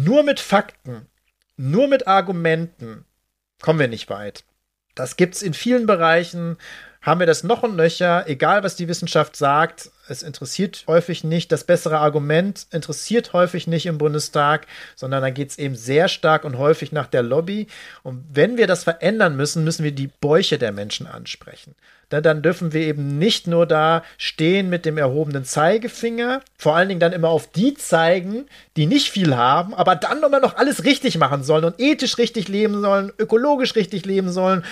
Nur mit Fakten, nur mit Argumenten kommen wir nicht weit. Das gibt's in vielen Bereichen, haben wir das noch und nöcher, egal was die Wissenschaft sagt, es interessiert häufig nicht, das bessere Argument interessiert häufig nicht im Bundestag, sondern da geht es eben sehr stark und häufig nach der Lobby. Und wenn wir das verändern müssen, müssen wir die Bäuche der Menschen ansprechen. Dann, dann dürfen wir eben nicht nur da stehen mit dem erhobenen Zeigefinger, vor allen Dingen dann immer auf die zeigen, die nicht viel haben, aber dann immer noch alles richtig machen sollen und ethisch richtig leben sollen, ökologisch richtig leben sollen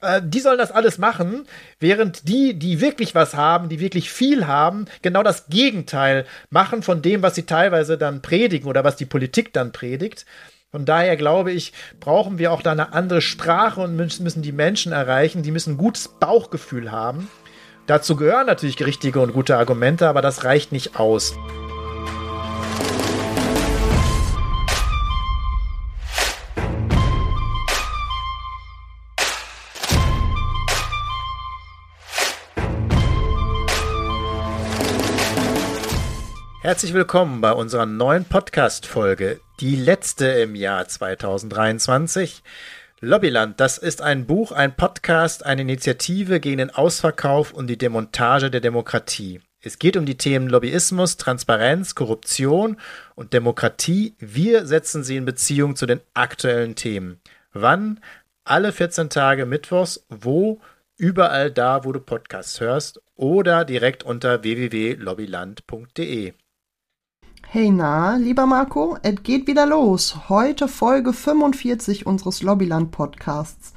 äh, die sollen das alles machen, während die, die wirklich was haben, die wirklich viel haben, genau das Gegenteil machen von dem, was sie teilweise dann predigen oder was die Politik dann predigt. Von daher glaube ich, brauchen wir auch da eine andere Sprache und müssen die Menschen erreichen. Die müssen ein gutes Bauchgefühl haben. Dazu gehören natürlich richtige und gute Argumente, aber das reicht nicht aus. Herzlich willkommen bei unserer neuen Podcast-Folge, die letzte im Jahr 2023. Lobbyland, das ist ein Buch, ein Podcast, eine Initiative gegen den Ausverkauf und die Demontage der Demokratie. Es geht um die Themen Lobbyismus, Transparenz, Korruption und Demokratie. Wir setzen sie in Beziehung zu den aktuellen Themen. Wann? Alle 14 Tage Mittwochs. Wo? Überall da, wo du Podcasts hörst oder direkt unter www.lobbyland.de. Hey na, lieber Marco, es geht wieder los. Heute Folge 45 unseres Lobbyland Podcasts.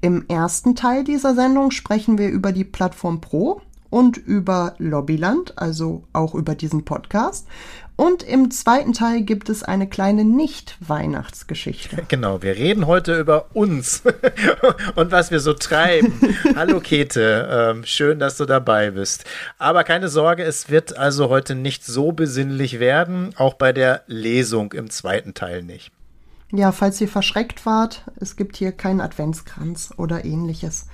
Im ersten Teil dieser Sendung sprechen wir über die Plattform Pro und über Lobbyland, also auch über diesen Podcast. Und im zweiten Teil gibt es eine kleine Nicht-Weihnachtsgeschichte. Genau, wir reden heute über uns und was wir so treiben. Hallo Kete, ähm, schön, dass du dabei bist. Aber keine Sorge, es wird also heute nicht so besinnlich werden, auch bei der Lesung im zweiten Teil nicht. Ja, falls ihr verschreckt wart, es gibt hier keinen Adventskranz oder ähnliches.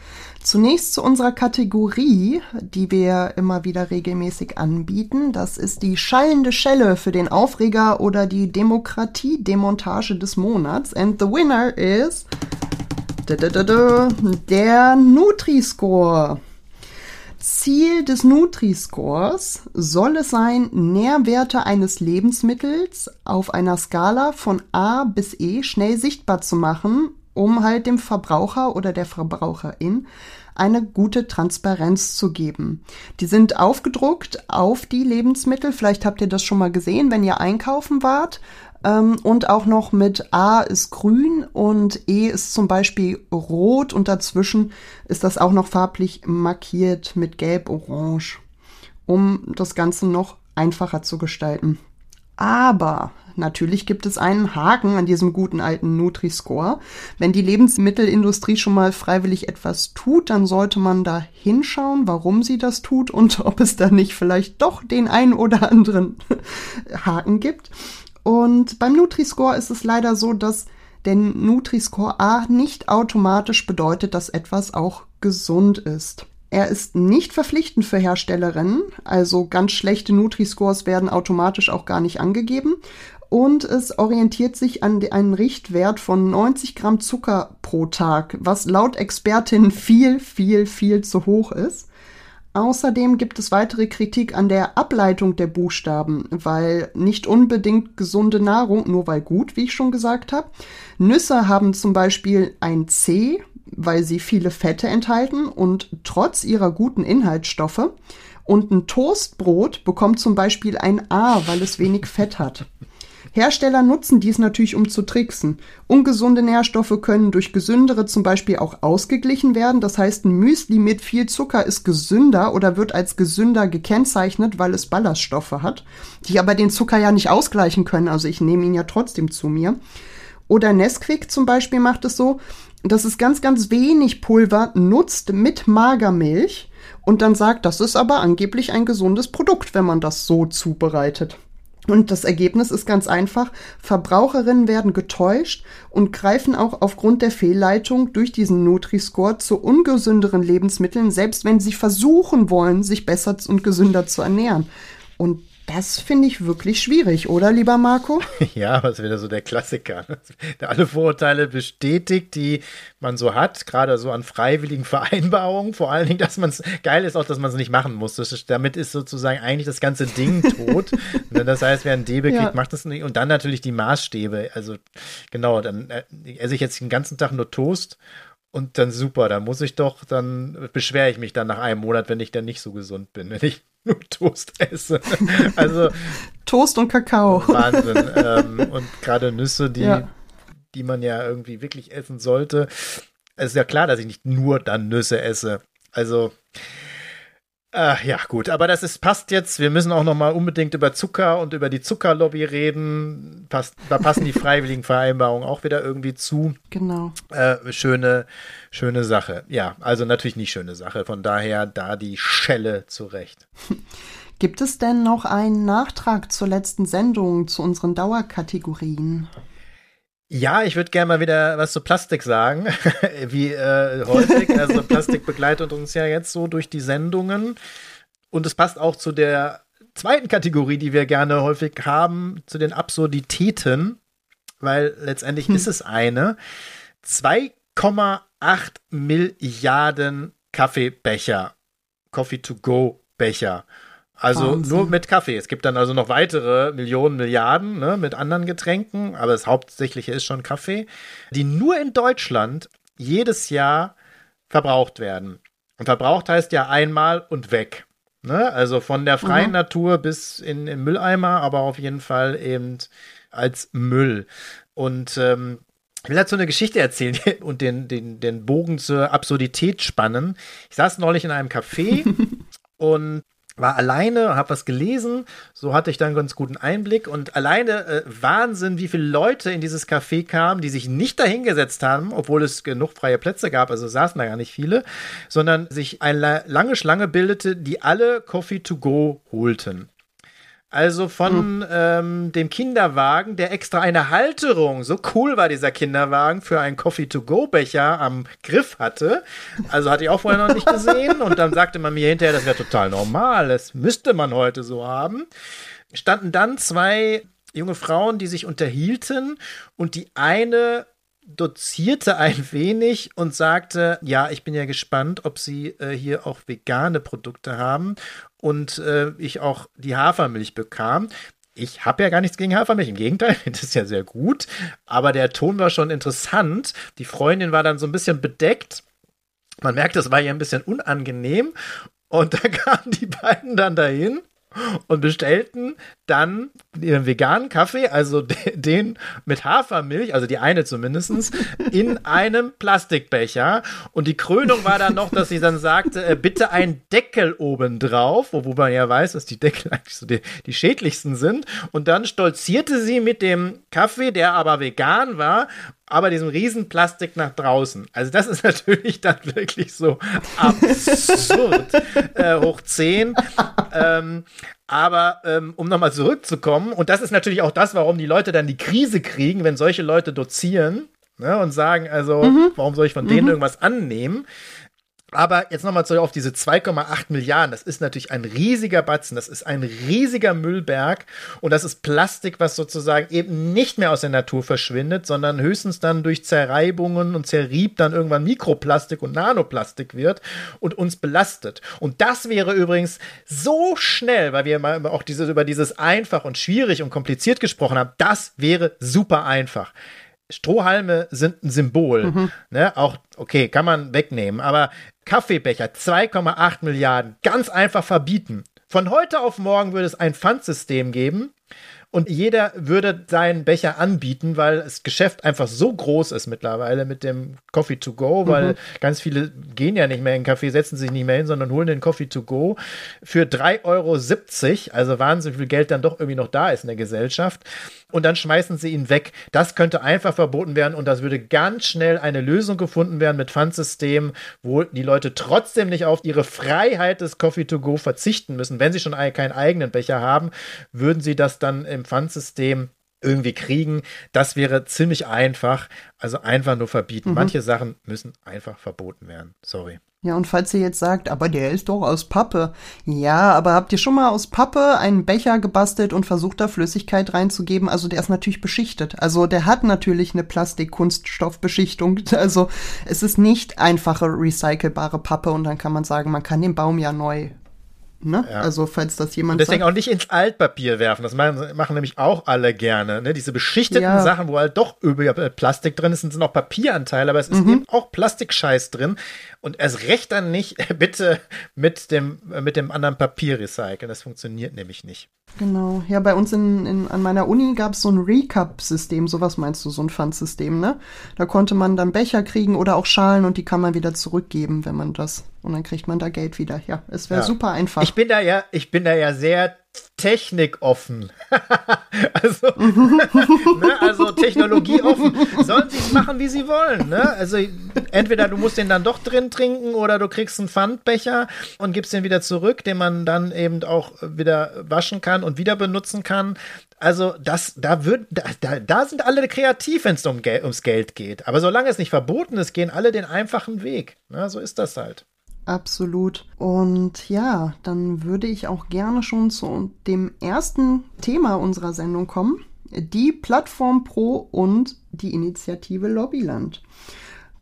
Zunächst zu unserer Kategorie, die wir immer wieder regelmäßig anbieten. Das ist die schallende Schelle für den Aufreger oder die Demokratie-Demontage des Monats. And the winner is der Nutri-Score. Ziel des Nutri-Scores soll es sein, Nährwerte eines Lebensmittels auf einer Skala von A bis E schnell sichtbar zu machen, um halt dem Verbraucher oder der Verbraucherin eine gute Transparenz zu geben. Die sind aufgedruckt auf die Lebensmittel. Vielleicht habt ihr das schon mal gesehen, wenn ihr einkaufen wart. Ähm, und auch noch mit A ist grün und E ist zum Beispiel rot und dazwischen ist das auch noch farblich markiert mit gelb-orange, um das Ganze noch einfacher zu gestalten. Aber natürlich gibt es einen Haken an diesem guten alten Nutri-Score. Wenn die Lebensmittelindustrie schon mal freiwillig etwas tut, dann sollte man da hinschauen, warum sie das tut und ob es da nicht vielleicht doch den einen oder anderen Haken gibt. Und beim Nutri-Score ist es leider so, dass der Nutri-Score A nicht automatisch bedeutet, dass etwas auch gesund ist. Er ist nicht verpflichtend für Herstellerinnen, also ganz schlechte Nutri-Scores werden automatisch auch gar nicht angegeben. Und es orientiert sich an einen Richtwert von 90 Gramm Zucker pro Tag, was laut Expertin viel, viel, viel zu hoch ist. Außerdem gibt es weitere Kritik an der Ableitung der Buchstaben, weil nicht unbedingt gesunde Nahrung, nur weil gut, wie ich schon gesagt habe. Nüsse haben zum Beispiel ein C, weil sie viele Fette enthalten und trotz ihrer guten Inhaltsstoffe. Und ein Toastbrot bekommt zum Beispiel ein A, weil es wenig Fett hat. Hersteller nutzen dies natürlich, um zu tricksen. Ungesunde Nährstoffe können durch gesündere zum Beispiel auch ausgeglichen werden. Das heißt, ein Müsli mit viel Zucker ist gesünder oder wird als gesünder gekennzeichnet, weil es Ballaststoffe hat, die aber den Zucker ja nicht ausgleichen können. Also ich nehme ihn ja trotzdem zu mir. Oder Nesquik zum Beispiel macht es so, dass es ganz, ganz wenig Pulver nutzt mit Magermilch und dann sagt, das ist aber angeblich ein gesundes Produkt, wenn man das so zubereitet. Und das Ergebnis ist ganz einfach. Verbraucherinnen werden getäuscht und greifen auch aufgrund der Fehlleitung durch diesen Nutri-Score zu ungesünderen Lebensmitteln, selbst wenn sie versuchen wollen, sich besser und gesünder zu ernähren. Und Das finde ich wirklich schwierig, oder, lieber Marco? Ja, das ist wieder so der Klassiker. Der alle Vorurteile bestätigt, die man so hat, gerade so an freiwilligen Vereinbarungen. Vor allen Dingen, dass man es geil ist, auch, dass man es nicht machen muss. Ist, damit ist sozusagen eigentlich das ganze Ding tot. das heißt, wer ein Debe kriegt, ja. macht das nicht. Und dann natürlich die Maßstäbe. Also, genau, dann äh, esse ich jetzt den ganzen Tag nur Toast und dann super, dann muss ich doch, dann beschwere ich mich dann nach einem Monat, wenn ich dann nicht so gesund bin, wenn ich nur Toast esse. Also Toast und Kakao. Wahnsinn. ähm, und gerade Nüsse, die, ja. die man ja irgendwie wirklich essen sollte. Es ist ja klar, dass ich nicht nur dann Nüsse esse. Also äh, ja, gut, aber das ist, passt jetzt. Wir müssen auch noch mal unbedingt über Zucker und über die Zuckerlobby reden. Passt, da passen die freiwilligen Vereinbarungen auch wieder irgendwie zu. Genau. Äh, schöne, schöne Sache. Ja, also natürlich nicht schöne Sache. Von daher da die Schelle zurecht. Gibt es denn noch einen Nachtrag zur letzten Sendung, zu unseren Dauerkategorien? Ja, ich würde gerne mal wieder was zu Plastik sagen, wie äh, häufig. Also Plastik begleitet uns ja jetzt so durch die Sendungen. Und es passt auch zu der zweiten Kategorie, die wir gerne häufig haben, zu den Absurditäten, weil letztendlich hm. ist es eine. 2,8 Milliarden Kaffeebecher, Coffee-to-go-Becher also Wahnsinn. nur mit Kaffee. Es gibt dann also noch weitere Millionen, Milliarden ne, mit anderen Getränken, aber das Hauptsächliche ist schon Kaffee, die nur in Deutschland jedes Jahr verbraucht werden. Und verbraucht heißt ja einmal und weg. Ne? Also von der freien mhm. Natur bis in den Mülleimer, aber auf jeden Fall eben als Müll. Und ähm, ich will dazu eine Geschichte erzählen und den, den, den Bogen zur Absurdität spannen. Ich saß neulich in einem Café und war alleine, habe was gelesen, so hatte ich dann ganz guten Einblick und alleine äh, Wahnsinn, wie viele Leute in dieses Café kamen, die sich nicht dahingesetzt haben, obwohl es genug freie Plätze gab, also saßen da gar nicht viele, sondern sich eine lange Schlange bildete, die alle Coffee to go holten. Also von mhm. ähm, dem Kinderwagen, der extra eine Halterung, so cool war dieser Kinderwagen, für einen Coffee-to-go-Becher am Griff hatte. Also hatte ich auch vorher noch nicht gesehen. Und dann sagte man mir hinterher, das wäre total normal, das müsste man heute so haben. Standen dann zwei junge Frauen, die sich unterhielten und die eine dozierte ein wenig und sagte, ja, ich bin ja gespannt, ob Sie äh, hier auch vegane Produkte haben und äh, ich auch die Hafermilch bekam. Ich habe ja gar nichts gegen Hafermilch, im Gegenteil, das ist ja sehr gut. Aber der Ton war schon interessant. Die Freundin war dann so ein bisschen bedeckt. Man merkt, es war ihr ein bisschen unangenehm. Und da kamen die beiden dann dahin und bestellten dann ihren veganen Kaffee, also den mit Hafermilch, also die eine zumindest, in einem Plastikbecher. Und die Krönung war dann noch, dass sie dann sagte, äh, bitte ein Deckel oben drauf, wo man ja weiß, dass die Deckel eigentlich so die, die schädlichsten sind. Und dann stolzierte sie mit dem Kaffee, der aber vegan war, aber diesem Riesenplastik nach draußen. Also das ist natürlich dann wirklich so absurd äh, hoch 10. ähm, aber ähm, um nochmal zurückzukommen, und das ist natürlich auch das, warum die Leute dann die Krise kriegen, wenn solche Leute dozieren ne, und sagen, also, mhm. warum soll ich von denen mhm. irgendwas annehmen? Aber jetzt nochmal zurück auf diese 2,8 Milliarden. Das ist natürlich ein riesiger Batzen. Das ist ein riesiger Müllberg. Und das ist Plastik, was sozusagen eben nicht mehr aus der Natur verschwindet, sondern höchstens dann durch Zerreibungen und Zerrieb dann irgendwann Mikroplastik und Nanoplastik wird und uns belastet. Und das wäre übrigens so schnell, weil wir mal auch dieses, über dieses einfach und schwierig und kompliziert gesprochen haben. Das wäre super einfach. Strohhalme sind ein Symbol. Mhm. Ne? Auch, okay, kann man wegnehmen. Aber Kaffeebecher, 2,8 Milliarden, ganz einfach verbieten. Von heute auf morgen würde es ein Pfandsystem geben und jeder würde seinen Becher anbieten, weil das Geschäft einfach so groß ist mittlerweile mit dem Coffee to go, weil mhm. ganz viele gehen ja nicht mehr in den Kaffee, setzen sich nicht mehr hin, sondern holen den Coffee to go für 3,70 Euro. Also Wahnsinn, wie viel Geld dann doch irgendwie noch da ist in der Gesellschaft. Und dann schmeißen sie ihn weg. Das könnte einfach verboten werden und das würde ganz schnell eine Lösung gefunden werden mit Pfandsystemen, wo die Leute trotzdem nicht auf ihre Freiheit des Coffee to go verzichten müssen. Wenn sie schon keinen eigenen Becher haben, würden sie das dann im Pfandsystem irgendwie kriegen. Das wäre ziemlich einfach. Also einfach nur verbieten. Mhm. Manche Sachen müssen einfach verboten werden. Sorry. Ja, und falls ihr jetzt sagt, aber der ist doch aus Pappe. Ja, aber habt ihr schon mal aus Pappe einen Becher gebastelt und versucht, da Flüssigkeit reinzugeben? Also der ist natürlich beschichtet. Also der hat natürlich eine Plastik-Kunststoffbeschichtung. Also es ist nicht einfache recycelbare Pappe und dann kann man sagen, man kann den Baum ja neu Ne? Ja. Also falls das jemand. Und deswegen sagt. auch nicht ins Altpapier werfen. Das machen, machen nämlich auch alle gerne. Ne? Diese beschichteten ja. Sachen, wo halt doch über Plastik drin ist, sind auch Papieranteile, aber es ist mhm. eben auch Plastikscheiß drin. Und erst recht dann nicht bitte mit dem, mit dem anderen Papier recyceln. Das funktioniert nämlich nicht. Genau. Ja, bei uns in, in, an meiner Uni gab es so ein Recap-System. Sowas meinst du, so ein Pfandsystem, ne? Da konnte man dann Becher kriegen oder auch Schalen und die kann man wieder zurückgeben, wenn man das. Und dann kriegt man da Geld wieder. Ja, es wäre ja. super einfach. Ich bin da ja, ich bin da ja sehr technikoffen. also, ne, also technologieoffen. Sollen sie es machen, wie sie wollen. Ne? Also entweder du musst den dann doch drin trinken oder du kriegst einen Pfandbecher und gibst den wieder zurück, den man dann eben auch wieder waschen kann und wieder benutzen kann. Also das, da wird, da, da sind alle kreativ, wenn es um, ums Geld geht. Aber solange es nicht verboten ist, gehen alle den einfachen Weg. Ne? So ist das halt. Absolut. Und ja, dann würde ich auch gerne schon zu dem ersten Thema unserer Sendung kommen. Die Plattform Pro und die Initiative Lobbyland.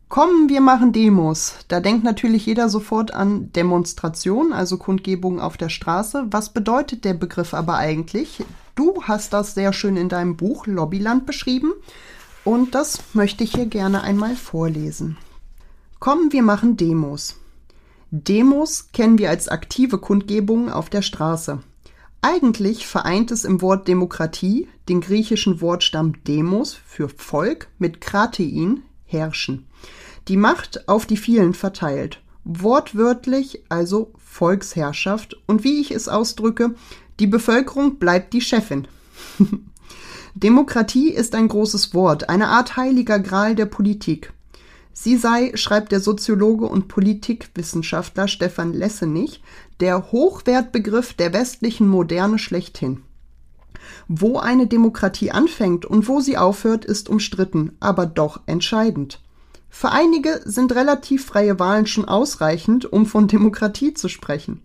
Kommen, wir machen Demos. Da denkt natürlich jeder sofort an Demonstration, also Kundgebung auf der Straße. Was bedeutet der Begriff aber eigentlich? Du hast das sehr schön in deinem Buch Lobbyland beschrieben und das möchte ich hier gerne einmal vorlesen. Kommen, wir machen Demos. Demos kennen wir als aktive Kundgebungen auf der Straße. Eigentlich vereint es im Wort Demokratie den griechischen Wortstamm demos für Volk mit kratein herrschen. Die Macht auf die vielen verteilt. Wortwörtlich also Volksherrschaft und wie ich es ausdrücke, die Bevölkerung bleibt die Chefin. Demokratie ist ein großes Wort, eine Art heiliger Gral der Politik. Sie sei, schreibt der Soziologe und Politikwissenschaftler Stefan Lessenich, der Hochwertbegriff der westlichen Moderne schlechthin. Wo eine Demokratie anfängt und wo sie aufhört, ist umstritten, aber doch entscheidend. Für einige sind relativ freie Wahlen schon ausreichend, um von Demokratie zu sprechen.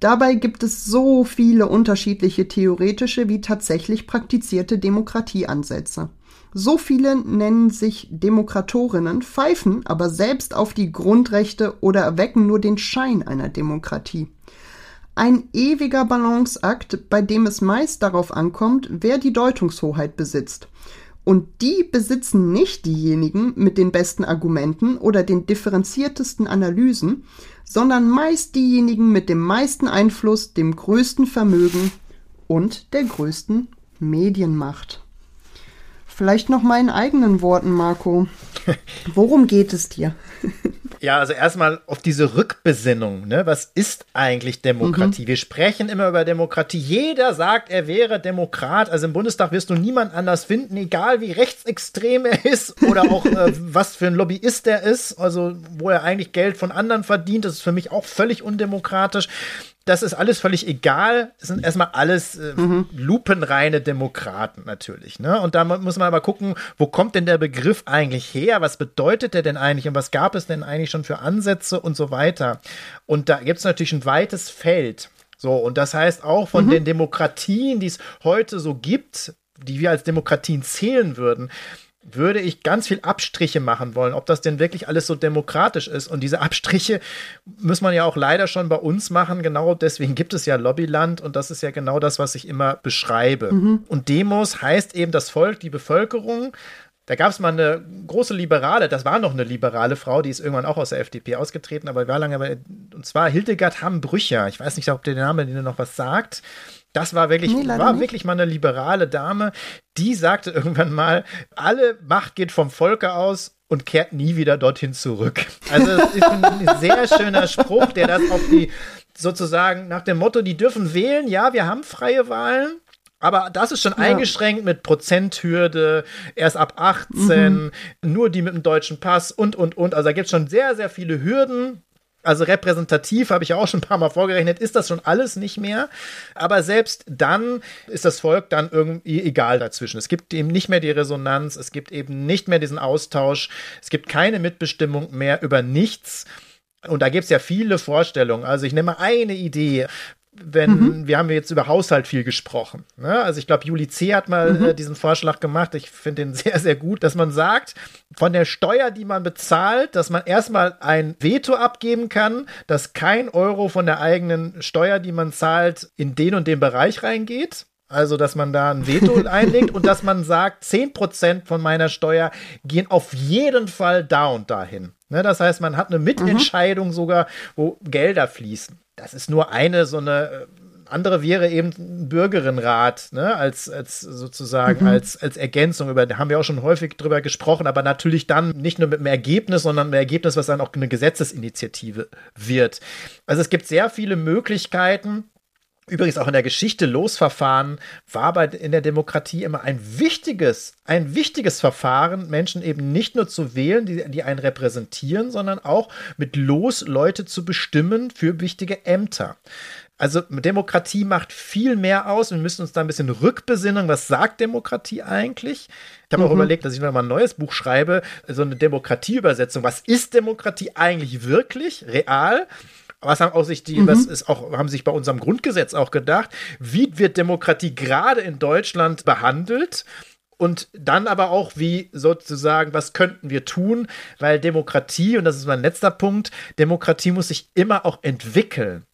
Dabei gibt es so viele unterschiedliche theoretische wie tatsächlich praktizierte Demokratieansätze. So viele nennen sich Demokratorinnen, pfeifen aber selbst auf die Grundrechte oder erwecken nur den Schein einer Demokratie. Ein ewiger Balanceakt, bei dem es meist darauf ankommt, wer die Deutungshoheit besitzt. Und die besitzen nicht diejenigen mit den besten Argumenten oder den differenziertesten Analysen, sondern meist diejenigen mit dem meisten Einfluss, dem größten Vermögen und der größten Medienmacht. Vielleicht noch mal in eigenen Worten, Marco. Worum geht es dir? Ja, also erstmal auf diese Rückbesinnung. Ne? Was ist eigentlich Demokratie? Mhm. Wir sprechen immer über Demokratie. Jeder sagt, er wäre Demokrat. Also im Bundestag wirst du niemand anders finden, egal wie rechtsextrem er ist oder auch äh, was für ein Lobbyist er ist. Also wo er eigentlich Geld von anderen verdient. Das ist für mich auch völlig undemokratisch das ist alles völlig egal. Es sind erstmal alles äh, mhm. lupenreine Demokraten natürlich. Ne? Und da muss man aber gucken, wo kommt denn der Begriff eigentlich her? Was bedeutet der denn eigentlich und was gab es denn eigentlich schon für Ansätze und so weiter? Und da gibt es natürlich ein weites Feld. So, und das heißt auch von mhm. den Demokratien, die es heute so gibt, die wir als Demokratien zählen würden, würde ich ganz viel Abstriche machen wollen, ob das denn wirklich alles so demokratisch ist. Und diese Abstriche muss man ja auch leider schon bei uns machen. Genau deswegen gibt es ja Lobbyland und das ist ja genau das, was ich immer beschreibe. Mhm. Und Demos heißt eben das Volk, die Bevölkerung. Da gab es mal eine große Liberale, das war noch eine liberale Frau, die ist irgendwann auch aus der FDP ausgetreten, aber war lange und zwar Hildegard Hamm-Brücher. Ich weiß nicht, ob der Name dir noch was sagt. Das war wirklich, nee, war wirklich mal eine liberale Dame, die sagte irgendwann mal, alle Macht geht vom Volke aus und kehrt nie wieder dorthin zurück. Also das ist ein sehr schöner Spruch, der das auf die sozusagen nach dem Motto, die dürfen wählen, ja, wir haben freie Wahlen, aber das ist schon ja. eingeschränkt mit Prozenthürde, erst ab 18, mhm. nur die mit dem deutschen Pass und, und, und. Also da gibt es schon sehr, sehr viele Hürden, also repräsentativ habe ich ja auch schon ein paar Mal vorgerechnet, ist das schon alles nicht mehr. Aber selbst dann ist das Volk dann irgendwie egal dazwischen. Es gibt eben nicht mehr die Resonanz, es gibt eben nicht mehr diesen Austausch, es gibt keine Mitbestimmung mehr über nichts. Und da gibt es ja viele Vorstellungen. Also ich nehme eine Idee wenn mhm. wir haben jetzt über Haushalt viel gesprochen. Ne? Also ich glaube, Juli C. hat mal mhm. äh, diesen Vorschlag gemacht. Ich finde den sehr, sehr gut, dass man sagt, von der Steuer, die man bezahlt, dass man erstmal ein Veto abgeben kann, dass kein Euro von der eigenen Steuer, die man zahlt, in den und den Bereich reingeht. Also, dass man da ein Veto einlegt und dass man sagt, 10% von meiner Steuer gehen auf jeden Fall da und dahin. Ne, das heißt, man hat eine Mitentscheidung mhm. sogar, wo Gelder fließen das ist nur eine so eine äh, andere wäre eben ein Bürgerinnenrat, ne, als, als sozusagen mhm. als, als Ergänzung. Über, da haben wir auch schon häufig drüber gesprochen, aber natürlich dann nicht nur mit einem Ergebnis, sondern ein Ergebnis, was dann auch eine Gesetzesinitiative wird. Also es gibt sehr viele Möglichkeiten, Übrigens auch in der Geschichte Losverfahren war bei, in der Demokratie immer ein wichtiges, ein wichtiges Verfahren, Menschen eben nicht nur zu wählen, die, die einen repräsentieren, sondern auch mit Los Leute zu bestimmen für wichtige Ämter. Also Demokratie macht viel mehr aus. Wir müssen uns da ein bisschen rückbesinnen. Was sagt Demokratie eigentlich? Ich habe mhm. auch überlegt, dass ich noch mal ein neues Buch schreibe, so eine Demokratieübersetzung. Was ist Demokratie eigentlich wirklich, real? Was haben auch sich die, mhm. was ist auch, haben sich bei unserem Grundgesetz auch gedacht, wie wird Demokratie gerade in Deutschland behandelt? Und dann aber auch, wie sozusagen, was könnten wir tun? Weil Demokratie, und das ist mein letzter Punkt, Demokratie muss sich immer auch entwickeln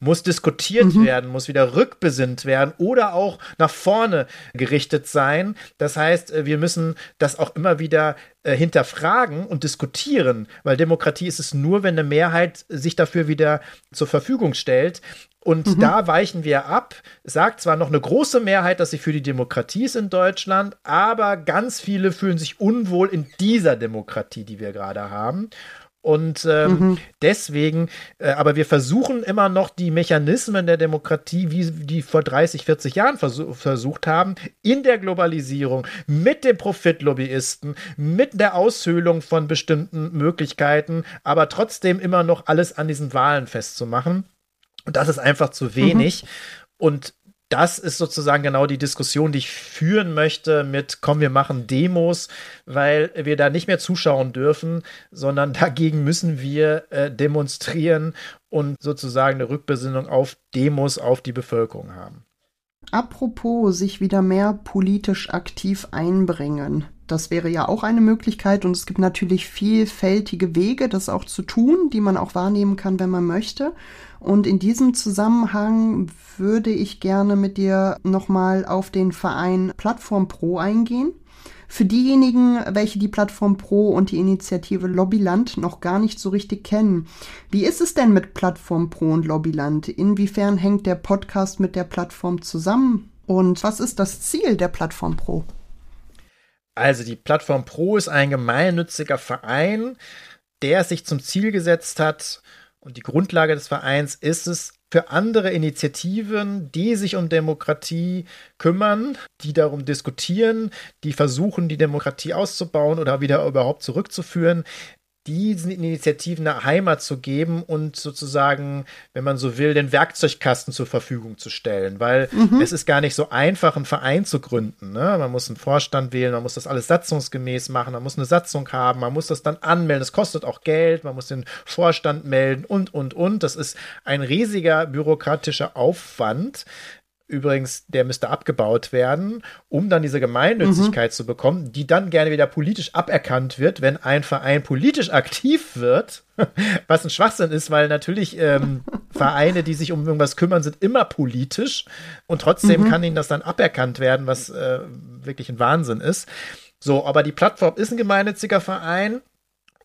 muss diskutiert mhm. werden, muss wieder rückbesinnt werden oder auch nach vorne gerichtet sein. Das heißt, äh, wir müssen das auch immer wieder äh, hinterfragen und diskutieren, weil Demokratie ist es nur, wenn eine Mehrheit sich dafür wieder zur Verfügung stellt. Und mhm. da weichen wir ab. Sagt zwar noch eine große Mehrheit, dass sie für die Demokratie ist in Deutschland, aber ganz viele fühlen sich unwohl in dieser Demokratie, die wir gerade haben. Und ähm, mhm. deswegen, äh, aber wir versuchen immer noch die Mechanismen der Demokratie, wie die vor 30, 40 Jahren versuch, versucht haben, in der Globalisierung, mit den Profitlobbyisten, mit der Aushöhlung von bestimmten Möglichkeiten, aber trotzdem immer noch alles an diesen Wahlen festzumachen. Und das ist einfach zu wenig. Mhm. Und das ist sozusagen genau die Diskussion, die ich führen möchte mit, komm, wir machen Demos, weil wir da nicht mehr zuschauen dürfen, sondern dagegen müssen wir äh, demonstrieren und sozusagen eine Rückbesinnung auf Demos, auf die Bevölkerung haben. Apropos sich wieder mehr politisch aktiv einbringen. Das wäre ja auch eine Möglichkeit und es gibt natürlich vielfältige Wege, das auch zu tun, die man auch wahrnehmen kann, wenn man möchte. Und in diesem Zusammenhang würde ich gerne mit dir nochmal auf den Verein Plattform Pro eingehen. Für diejenigen, welche die Plattform Pro und die Initiative Lobbyland noch gar nicht so richtig kennen, wie ist es denn mit Plattform Pro und Lobbyland? Inwiefern hängt der Podcast mit der Plattform zusammen? Und was ist das Ziel der Plattform Pro? Also die Plattform Pro ist ein gemeinnütziger Verein, der sich zum Ziel gesetzt hat, und die Grundlage des Vereins ist es, für andere Initiativen, die sich um Demokratie kümmern, die darum diskutieren, die versuchen, die Demokratie auszubauen oder wieder überhaupt zurückzuführen, diesen Initiativen eine Heimat zu geben und sozusagen, wenn man so will, den Werkzeugkasten zur Verfügung zu stellen. Weil mhm. es ist gar nicht so einfach, einen Verein zu gründen. Ne? Man muss einen Vorstand wählen, man muss das alles satzungsgemäß machen, man muss eine Satzung haben, man muss das dann anmelden. Es kostet auch Geld, man muss den Vorstand melden und, und, und. Das ist ein riesiger bürokratischer Aufwand, Übrigens, der müsste abgebaut werden, um dann diese Gemeinnützigkeit mhm. zu bekommen, die dann gerne wieder politisch aberkannt wird, wenn ein Verein politisch aktiv wird, was ein Schwachsinn ist, weil natürlich ähm, Vereine, die sich um irgendwas kümmern, sind immer politisch und trotzdem mhm. kann ihnen das dann aberkannt werden, was äh, wirklich ein Wahnsinn ist. So, aber die Plattform ist ein gemeinnütziger Verein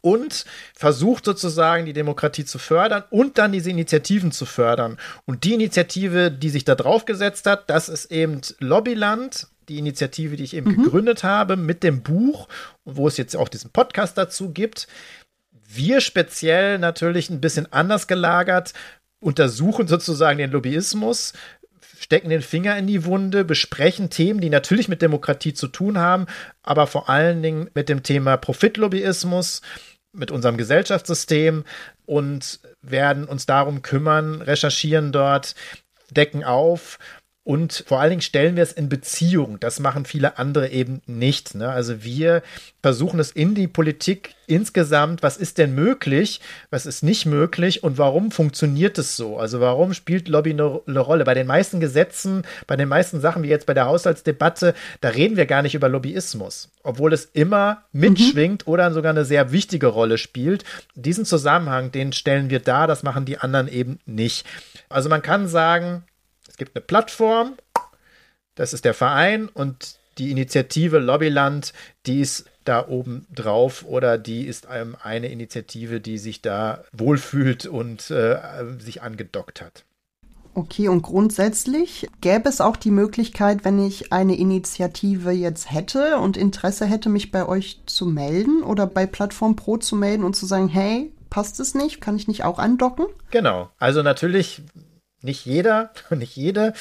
und versucht sozusagen die Demokratie zu fördern und dann diese Initiativen zu fördern. Und die Initiative, die sich da drauf gesetzt hat, das ist eben Lobbyland, die Initiative, die ich eben mhm. gegründet habe mit dem Buch, wo es jetzt auch diesen Podcast dazu gibt. Wir speziell natürlich ein bisschen anders gelagert, untersuchen sozusagen den Lobbyismus, stecken den Finger in die Wunde, besprechen Themen, die natürlich mit Demokratie zu tun haben, aber vor allen Dingen mit dem Thema Profitlobbyismus mit unserem Gesellschaftssystem und werden uns darum kümmern, recherchieren dort, decken auf Und vor allen Dingen stellen wir es in Beziehung. Das machen viele andere eben nicht. Ne? Also wir versuchen es in die Politik insgesamt, was ist denn möglich, was ist nicht möglich und warum funktioniert es so? Also warum spielt Lobby eine, eine Rolle? Bei den meisten Gesetzen, bei den meisten Sachen, wie jetzt bei der Haushaltsdebatte, da reden wir gar nicht über Lobbyismus, obwohl es immer mitschwingt mhm. oder sogar eine sehr wichtige Rolle spielt. Diesen Zusammenhang, den stellen wir dar, das machen die anderen eben nicht. Also man kann sagen, gibt eine Plattform, das ist der Verein und die Initiative Lobbyland, die ist da oben drauf oder die ist ähm, eine Initiative, die sich da wohlfühlt und äh, sich angedockt hat. Okay, und grundsätzlich gäbe es auch die Möglichkeit, wenn ich eine Initiative jetzt hätte und Interesse hätte, mich bei euch zu melden oder bei Plattform Pro zu melden und zu sagen, hey, passt es nicht? Kann ich nicht auch andocken? Genau. Also natürlich nicht jeder, nicht jede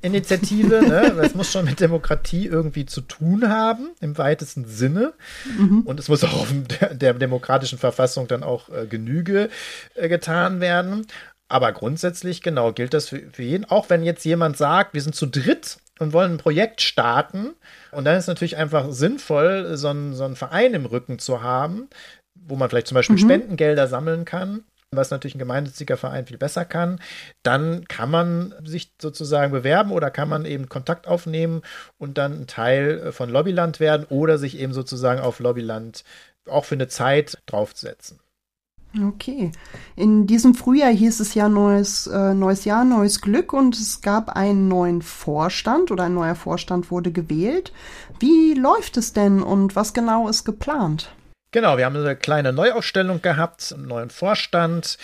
Initiative. ne? Es muss schon mit Demokratie irgendwie zu tun haben, im weitesten Sinne. Mhm. Und es muss auch der, der demokratischen Verfassung dann auch äh, Genüge äh, getan werden. Aber grundsätzlich, genau, gilt das für, für jeden. Auch wenn jetzt jemand sagt, wir sind zu dritt und wollen ein Projekt starten. Und dann ist es natürlich einfach sinnvoll, so einen, so einen Verein im Rücken zu haben, wo man vielleicht zum Beispiel mhm. Spendengelder sammeln kann was natürlich ein gemeinnütziger Verein viel besser kann, dann kann man sich sozusagen bewerben oder kann man eben Kontakt aufnehmen und dann ein Teil äh, von Lobbyland werden oder sich eben sozusagen auf Lobbyland auch für eine Zeit draufsetzen. Okay. In diesem Frühjahr hieß es ja neues, äh, neues Jahr, neues Glück und es gab einen neuen Vorstand oder ein neuer Vorstand wurde gewählt. Wie läuft es denn und was genau ist geplant? Genau, wir haben eine kleine Neuausstellung gehabt, einen neuen Vorstand.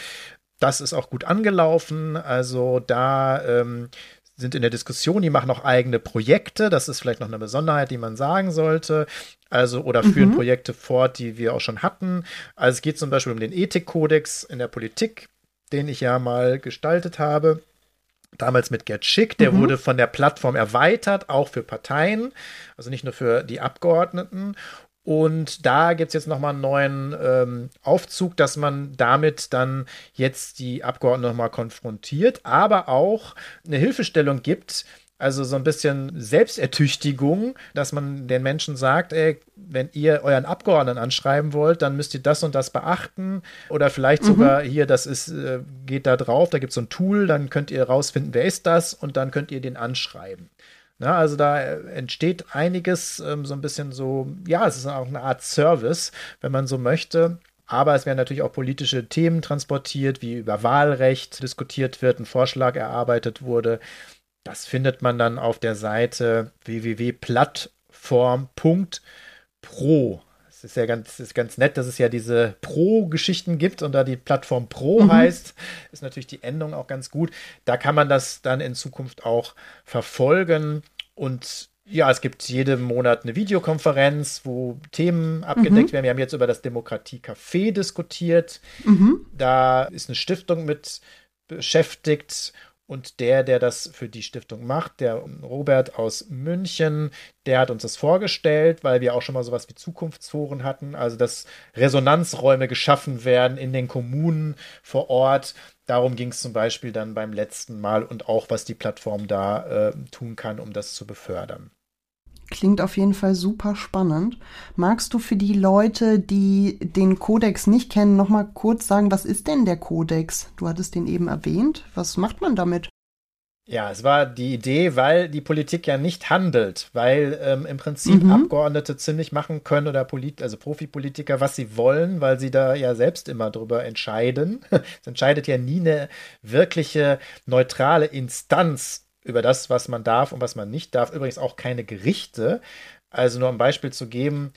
Das ist auch gut angelaufen. Also da ähm, sind in der Diskussion, die machen auch eigene Projekte. Das ist vielleicht noch eine Besonderheit, die man sagen sollte. Also, oder führen mhm. Projekte fort, die wir auch schon hatten. Also es geht zum Beispiel um den Ethikkodex in der Politik, den ich ja mal gestaltet habe. Damals mit Gerd Schick, der mhm. wurde von der Plattform erweitert, auch für Parteien, also nicht nur für die Abgeordneten. Und da gibt es jetzt nochmal einen neuen ähm, Aufzug, dass man damit dann jetzt die Abgeordneten nochmal konfrontiert, aber auch eine Hilfestellung gibt, also so ein bisschen Selbstertüchtigung, dass man den Menschen sagt, ey, wenn ihr euren Abgeordneten anschreiben wollt, dann müsst ihr das und das beachten. Oder vielleicht mhm. sogar hier, das ist, äh, geht da drauf, da gibt es so ein Tool, dann könnt ihr rausfinden, wer ist das und dann könnt ihr den anschreiben. Na, also da entsteht einiges ähm, so ein bisschen so, ja, es ist auch eine Art Service, wenn man so möchte. Aber es werden natürlich auch politische Themen transportiert, wie über Wahlrecht diskutiert wird, ein Vorschlag erarbeitet wurde. Das findet man dann auf der Seite www.plattform.pro. Es ist ja ganz, ist ganz nett, dass es ja diese Pro-Geschichten gibt und da die Plattform Pro mhm. heißt, ist natürlich die Endung auch ganz gut. Da kann man das dann in Zukunft auch verfolgen und ja, es gibt jeden Monat eine Videokonferenz, wo Themen abgedeckt mhm. werden. Wir haben jetzt über das Demokratie-Café diskutiert. Mhm. Da ist eine Stiftung mit beschäftigt und der, der das für die Stiftung macht, der Robert aus München, der hat uns das vorgestellt, weil wir auch schon mal sowas wie Zukunftsforen hatten, also dass Resonanzräume geschaffen werden in den Kommunen vor Ort. Darum ging es zum Beispiel dann beim letzten Mal und auch, was die Plattform da äh, tun kann, um das zu befördern. Klingt auf jeden Fall super spannend. Magst du für die Leute, die den Kodex nicht kennen, noch mal kurz sagen, was ist denn der Kodex? Du hattest den eben erwähnt. Was macht man damit? Ja, es war die Idee, weil die Politik ja nicht handelt, weil ähm, im Prinzip mhm. Abgeordnete ziemlich machen können oder Polit also Profipolitiker, was sie wollen, weil sie da ja selbst immer drüber entscheiden. es entscheidet ja nie eine wirkliche neutrale Instanz über das, was man darf und was man nicht darf. Übrigens auch keine Gerichte. Also nur um ein Beispiel zu geben,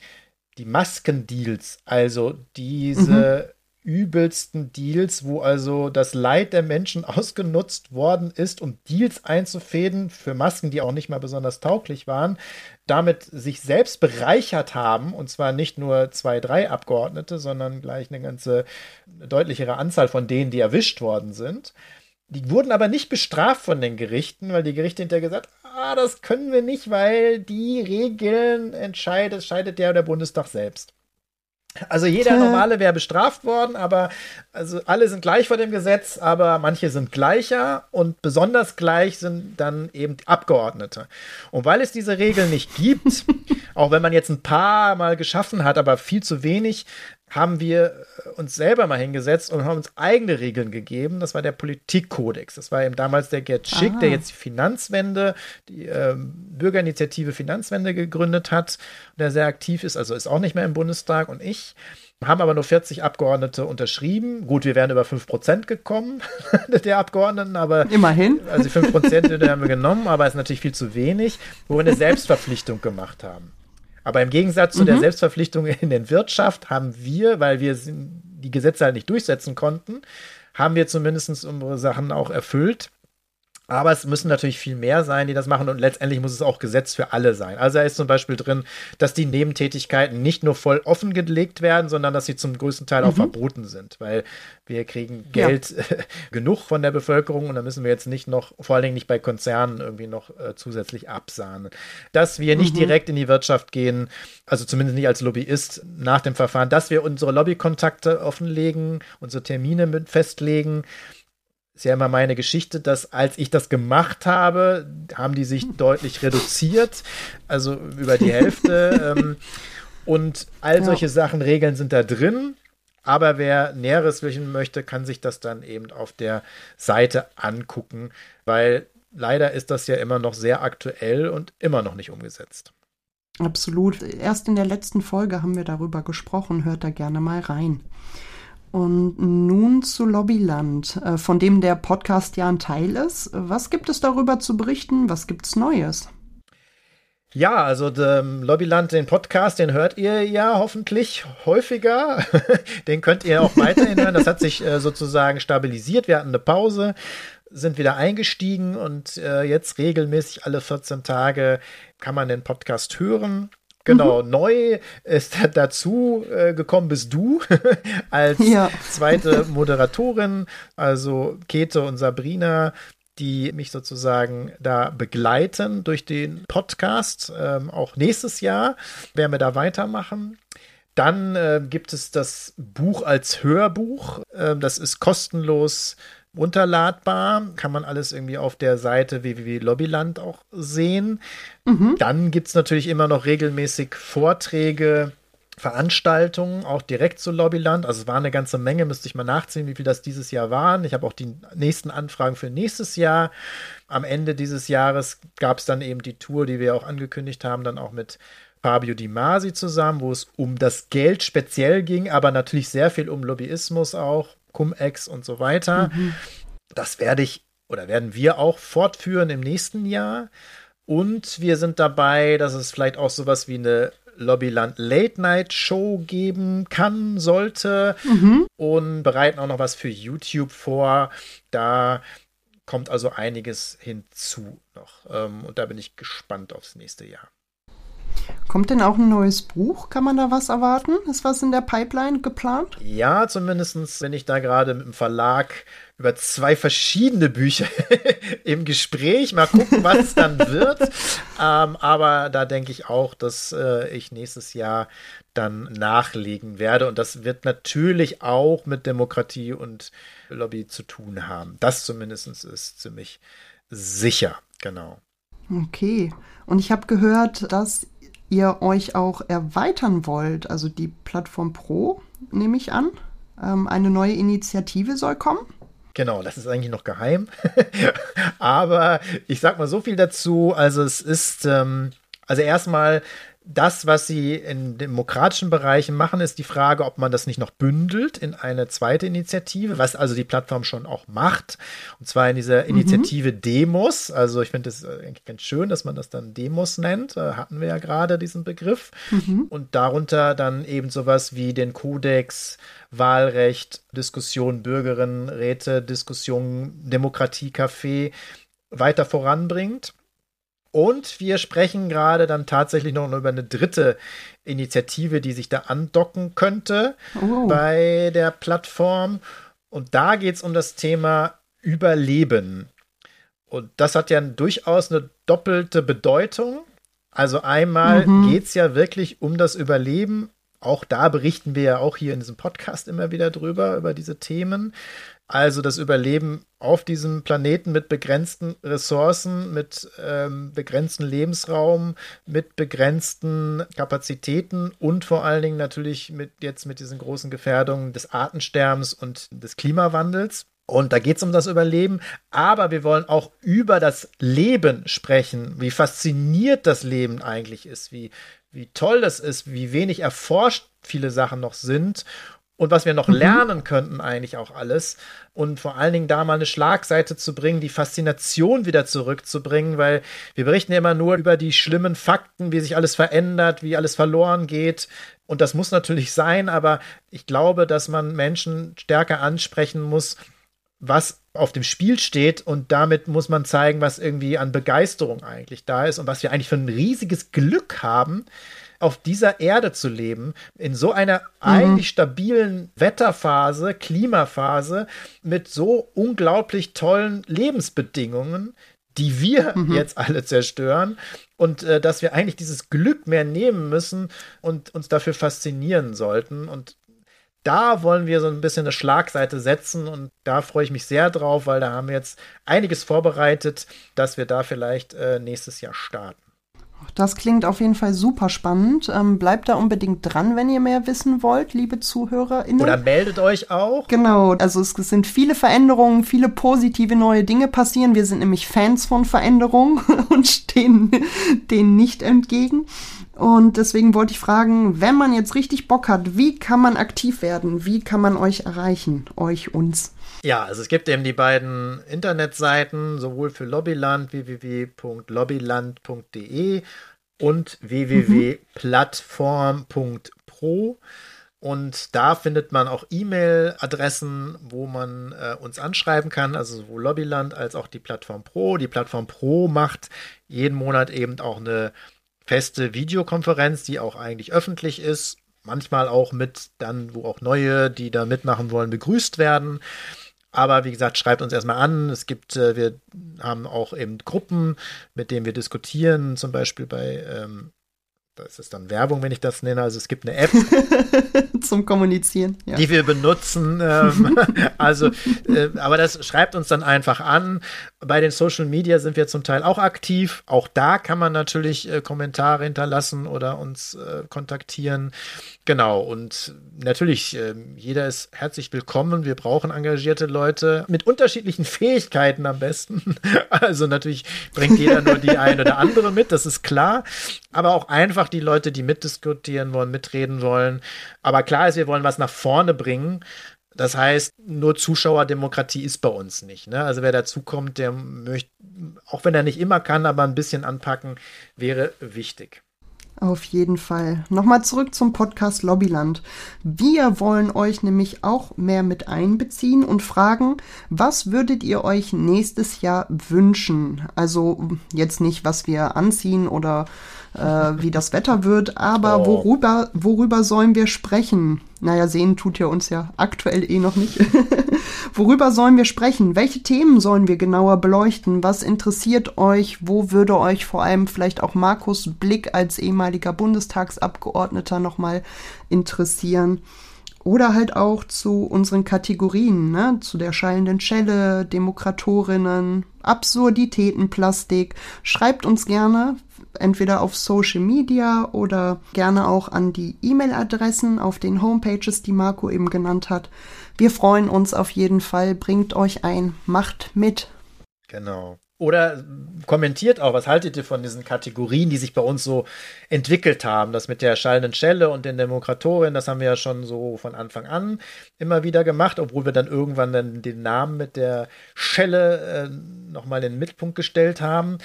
die Maskendeals, also diese mhm. übelsten Deals, wo also das Leid der Menschen ausgenutzt worden ist, um Deals einzufäden für Masken, die auch nicht mal besonders tauglich waren, damit sich selbst bereichert haben, und zwar nicht nur zwei, drei Abgeordnete, sondern gleich eine ganze deutlichere Anzahl von denen, die erwischt worden sind. Die wurden aber nicht bestraft von den Gerichten, weil die Gerichte hinterher gesagt ah, das können wir nicht, weil die Regeln entscheidet, entscheidet der Bundestag selbst. Also jeder normale wäre bestraft worden, aber also alle sind gleich vor dem Gesetz, aber manche sind gleicher und besonders gleich sind dann eben Abgeordnete. Und weil es diese Regeln nicht gibt, auch wenn man jetzt ein paar mal geschaffen hat, aber viel zu wenig, haben wir äh, uns selber mal hingesetzt und haben uns eigene Regeln gegeben. Das war der Politikkodex. Das war eben damals der Gerd Schick, Aha. der jetzt die Finanzwende, die äh, Bürgerinitiative Finanzwende gegründet hat, der sehr aktiv ist, also ist auch nicht mehr im Bundestag und ich. Haben aber nur 40 Abgeordnete unterschrieben. Gut, wir wären über 5% gekommen, der Abgeordneten, aber. Immerhin. Also 5% haben wir genommen, aber ist natürlich viel zu wenig, wo wir eine Selbstverpflichtung gemacht haben. Aber im Gegensatz zu mhm. der Selbstverpflichtung in der Wirtschaft haben wir, weil wir die Gesetze halt nicht durchsetzen konnten, haben wir zumindest unsere Sachen auch erfüllt. Aber es müssen natürlich viel mehr sein, die das machen und letztendlich muss es auch Gesetz für alle sein. Also da ist zum Beispiel drin, dass die Nebentätigkeiten nicht nur voll offengelegt werden, sondern dass sie zum größten Teil mhm. auch verboten sind, weil wir kriegen Geld ja. genug von der Bevölkerung und da müssen wir jetzt nicht noch, vor allen Dingen nicht bei Konzernen irgendwie noch äh, zusätzlich absahnen. Dass wir nicht mhm. direkt in die Wirtschaft gehen, also zumindest nicht als Lobbyist nach dem Verfahren, dass wir unsere Lobbykontakte offenlegen, unsere Termine festlegen, ist ja immer meine Geschichte, dass als ich das gemacht habe, haben die sich deutlich reduziert, also über die Hälfte. ähm, und all ja. solche Sachen, Regeln sind da drin. Aber wer Näheres wissen möchte, kann sich das dann eben auf der Seite angucken, weil leider ist das ja immer noch sehr aktuell und immer noch nicht umgesetzt. Absolut. Erst in der letzten Folge haben wir darüber gesprochen. Hört da gerne mal rein. Und nun zu Lobbyland, äh, von dem der Podcast ja ein Teil ist. Was gibt es darüber zu berichten? Was gibt's Neues? Ja, also dem Lobbyland, den Podcast, den hört ihr ja hoffentlich häufiger. den könnt ihr auch weiterhin hören. Das hat sich äh, sozusagen stabilisiert. Wir hatten eine Pause, sind wieder eingestiegen und äh, jetzt regelmäßig alle 14 Tage kann man den Podcast hören. Genau, mhm. neu ist dazu äh, gekommen bist du als ja. zweite Moderatorin, also Kete und Sabrina, die mich sozusagen da begleiten durch den Podcast. Ähm, auch nächstes Jahr werden wir da weitermachen. Dann äh, gibt es das Buch als Hörbuch. Ähm, das ist kostenlos runterladbar. Kann man alles irgendwie auf der Seite www.lobbyland auch sehen. Mhm. Dann gibt es natürlich immer noch regelmäßig Vorträge, Veranstaltungen, auch direkt zu Lobbyland. Also es war eine ganze Menge, müsste ich mal nachziehen, wie viel das dieses Jahr waren. Ich habe auch die nächsten Anfragen für nächstes Jahr. Am Ende dieses Jahres gab es dann eben die Tour, die wir auch angekündigt haben, dann auch mit Fabio Di Masi zusammen, wo es um das Geld speziell ging, aber natürlich sehr viel um Lobbyismus auch. Cum-Ex und so weiter. Mhm. Das werde ich oder werden wir auch fortführen im nächsten Jahr. Und wir sind dabei, dass es vielleicht auch sowas wie eine Lobbyland Late Night Show geben kann, sollte. Mhm. Und bereiten auch noch was für YouTube vor. Da kommt also einiges hinzu noch. Ähm, und da bin ich gespannt aufs nächste Jahr. Kommt denn auch ein neues Buch? Kann man da was erwarten? Ist was in der Pipeline geplant? Ja, zumindest bin ich da gerade mit dem Verlag über zwei verschiedene Bücher im Gespräch. Mal gucken, was es dann wird. Ähm, aber da denke ich auch, dass äh, ich nächstes Jahr dann nachlegen werde. Und das wird natürlich auch mit Demokratie und Lobby zu tun haben. Das zumindest ist ziemlich sicher. Genau. Okay. Und ich habe gehört, dass ihr euch auch erweitern wollt, also die Plattform Pro, nehme ich an. Ähm, eine neue Initiative soll kommen. Genau, das ist eigentlich noch geheim. Aber ich sag mal so viel dazu. Also es ist, ähm, also erstmal das, was sie in demokratischen Bereichen machen, ist die Frage, ob man das nicht noch bündelt in eine zweite Initiative, was also die Plattform schon auch macht. Und zwar in dieser mhm. Initiative mhm. Demos. Also ich finde es eigentlich ganz schön, dass man das dann Demos nennt. Da hatten wir ja gerade diesen Begriff. Mhm. Und darunter dann eben sowas wie den Kodex, Wahlrecht, Diskussion, Bürgerinnenräte, Diskussion, Demokratiecafé weiter voranbringt. Und wir sprechen gerade dann tatsächlich noch über eine dritte Initiative, die sich da andocken könnte oh. bei der Plattform. Und da geht es um das Thema Überleben. Und das hat ja durchaus eine doppelte Bedeutung. Also einmal mhm. geht es ja wirklich um das Überleben auch da berichten wir ja auch hier in diesem Podcast immer wieder drüber, über diese Themen. Also das Überleben auf diesem Planeten mit begrenzten Ressourcen, mit ähm, begrenzten Lebensraum, mit begrenzten Kapazitäten und vor allen Dingen natürlich mit jetzt mit diesen großen Gefährdungen des Artensterbens und des Klimawandels. Und da geht es um das Überleben, aber wir wollen auch über das Leben sprechen, wie fasziniert das Leben eigentlich ist, wie, wie toll das ist, wie wenig erforscht viele Sachen noch sind und was wir noch mhm. lernen könnten eigentlich auch alles und vor allen Dingen da mal eine Schlagseite zu bringen, die Faszination wieder zurückzubringen, weil wir berichten ja immer nur über die schlimmen Fakten, wie sich alles verändert, wie alles verloren geht und das muss natürlich sein, aber ich glaube, dass man Menschen stärker ansprechen muss, was auf dem Spiel steht und damit muss man zeigen, was irgendwie an Begeisterung eigentlich da ist und was wir eigentlich für ein riesiges Glück haben, auf dieser Erde zu leben, in so einer mhm. eigentlich stabilen Wetterphase, Klimaphase, mit so unglaublich tollen Lebensbedingungen, die wir mhm. jetzt alle zerstören und äh, dass wir eigentlich dieses Glück mehr nehmen müssen und uns dafür faszinieren sollten. Und da wollen wir so ein bisschen eine Schlagseite setzen und da freue ich mich sehr drauf, weil da haben wir jetzt einiges vorbereitet, dass wir da vielleicht äh, nächstes Jahr starten. Das klingt auf jeden Fall super spannend. Ähm, bleibt da unbedingt dran, wenn ihr mehr wissen wollt, liebe ZuhörerInnen. Oder meldet euch auch. Genau, also es sind viele Veränderungen, viele positive neue Dinge passieren. Wir sind nämlich Fans von Veränderungen und stehen denen nicht entgegen. Und deswegen wollte ich fragen, wenn man jetzt richtig Bock hat, wie kann man aktiv werden? Wie kann man euch erreichen? Euch, uns? Ja, also es gibt eben die beiden Internetseiten, sowohl für Lobbyland www.lobbyland.de und www.plattform.pro. Und da findet man auch E-Mail-Adressen, wo man äh, uns anschreiben kann, also sowohl Lobbyland als auch die Plattform Pro. Die Plattform Pro macht jeden Monat eben auch eine feste Videokonferenz, die auch eigentlich öffentlich ist. Manchmal auch mit dann, wo auch neue, die da mitmachen wollen, begrüßt werden. Aber wie gesagt, schreibt uns erstmal an. Es gibt, äh, wir haben auch eben Gruppen, mit denen wir diskutieren, zum Beispiel bei, ähm, das ist dann Werbung, wenn ich das nenne. Also es gibt eine App. Zum Kommunizieren. Ja. Die wir benutzen. Ähm, also, äh, aber das schreibt uns dann einfach an. Bei den Social Media sind wir zum Teil auch aktiv. Auch da kann man natürlich äh, Kommentare hinterlassen oder uns äh, kontaktieren. Genau, und natürlich, äh, jeder ist herzlich willkommen. Wir brauchen engagierte Leute mit unterschiedlichen Fähigkeiten am besten. Also natürlich bringt jeder nur die eine oder andere mit, das ist klar. Aber auch einfach die Leute, die mitdiskutieren wollen, mitreden wollen. Aber klar ist, wir wollen was nach vorne bringen. Das heißt, nur Zuschauerdemokratie ist bei uns nicht. Ne? Also wer dazukommt, der möchte, auch wenn er nicht immer kann, aber ein bisschen anpacken, wäre wichtig. Auf jeden Fall. Nochmal zurück zum Podcast Lobbyland. Wir wollen euch nämlich auch mehr mit einbeziehen und fragen, was würdet ihr euch nächstes Jahr wünschen? Also jetzt nicht, was wir anziehen oder wie das Wetter wird, aber oh. worüber, worüber sollen wir sprechen? Naja, sehen tut ja uns ja aktuell eh noch nicht. worüber sollen wir sprechen? Welche Themen sollen wir genauer beleuchten? Was interessiert euch? Wo würde euch vor allem vielleicht auch Markus Blick als ehemaliger Bundestagsabgeordneter nochmal interessieren? Oder halt auch zu unseren Kategorien, ne? zu der schallenden Schelle, Demokratorinnen, Absurditäten, Plastik. Schreibt uns gerne, entweder auf Social Media oder gerne auch an die E-Mail-Adressen auf den Homepages, die Marco eben genannt hat. Wir freuen uns auf jeden Fall. Bringt euch ein, macht mit. Genau. Oder kommentiert auch, was haltet ihr von diesen Kategorien, die sich bei uns so entwickelt haben? Das mit der schallenden Schelle und den Demokratorin, das haben wir ja schon so von Anfang an immer wieder gemacht, obwohl wir dann irgendwann dann den Namen mit der Schelle äh, nochmal in den Mittelpunkt gestellt haben.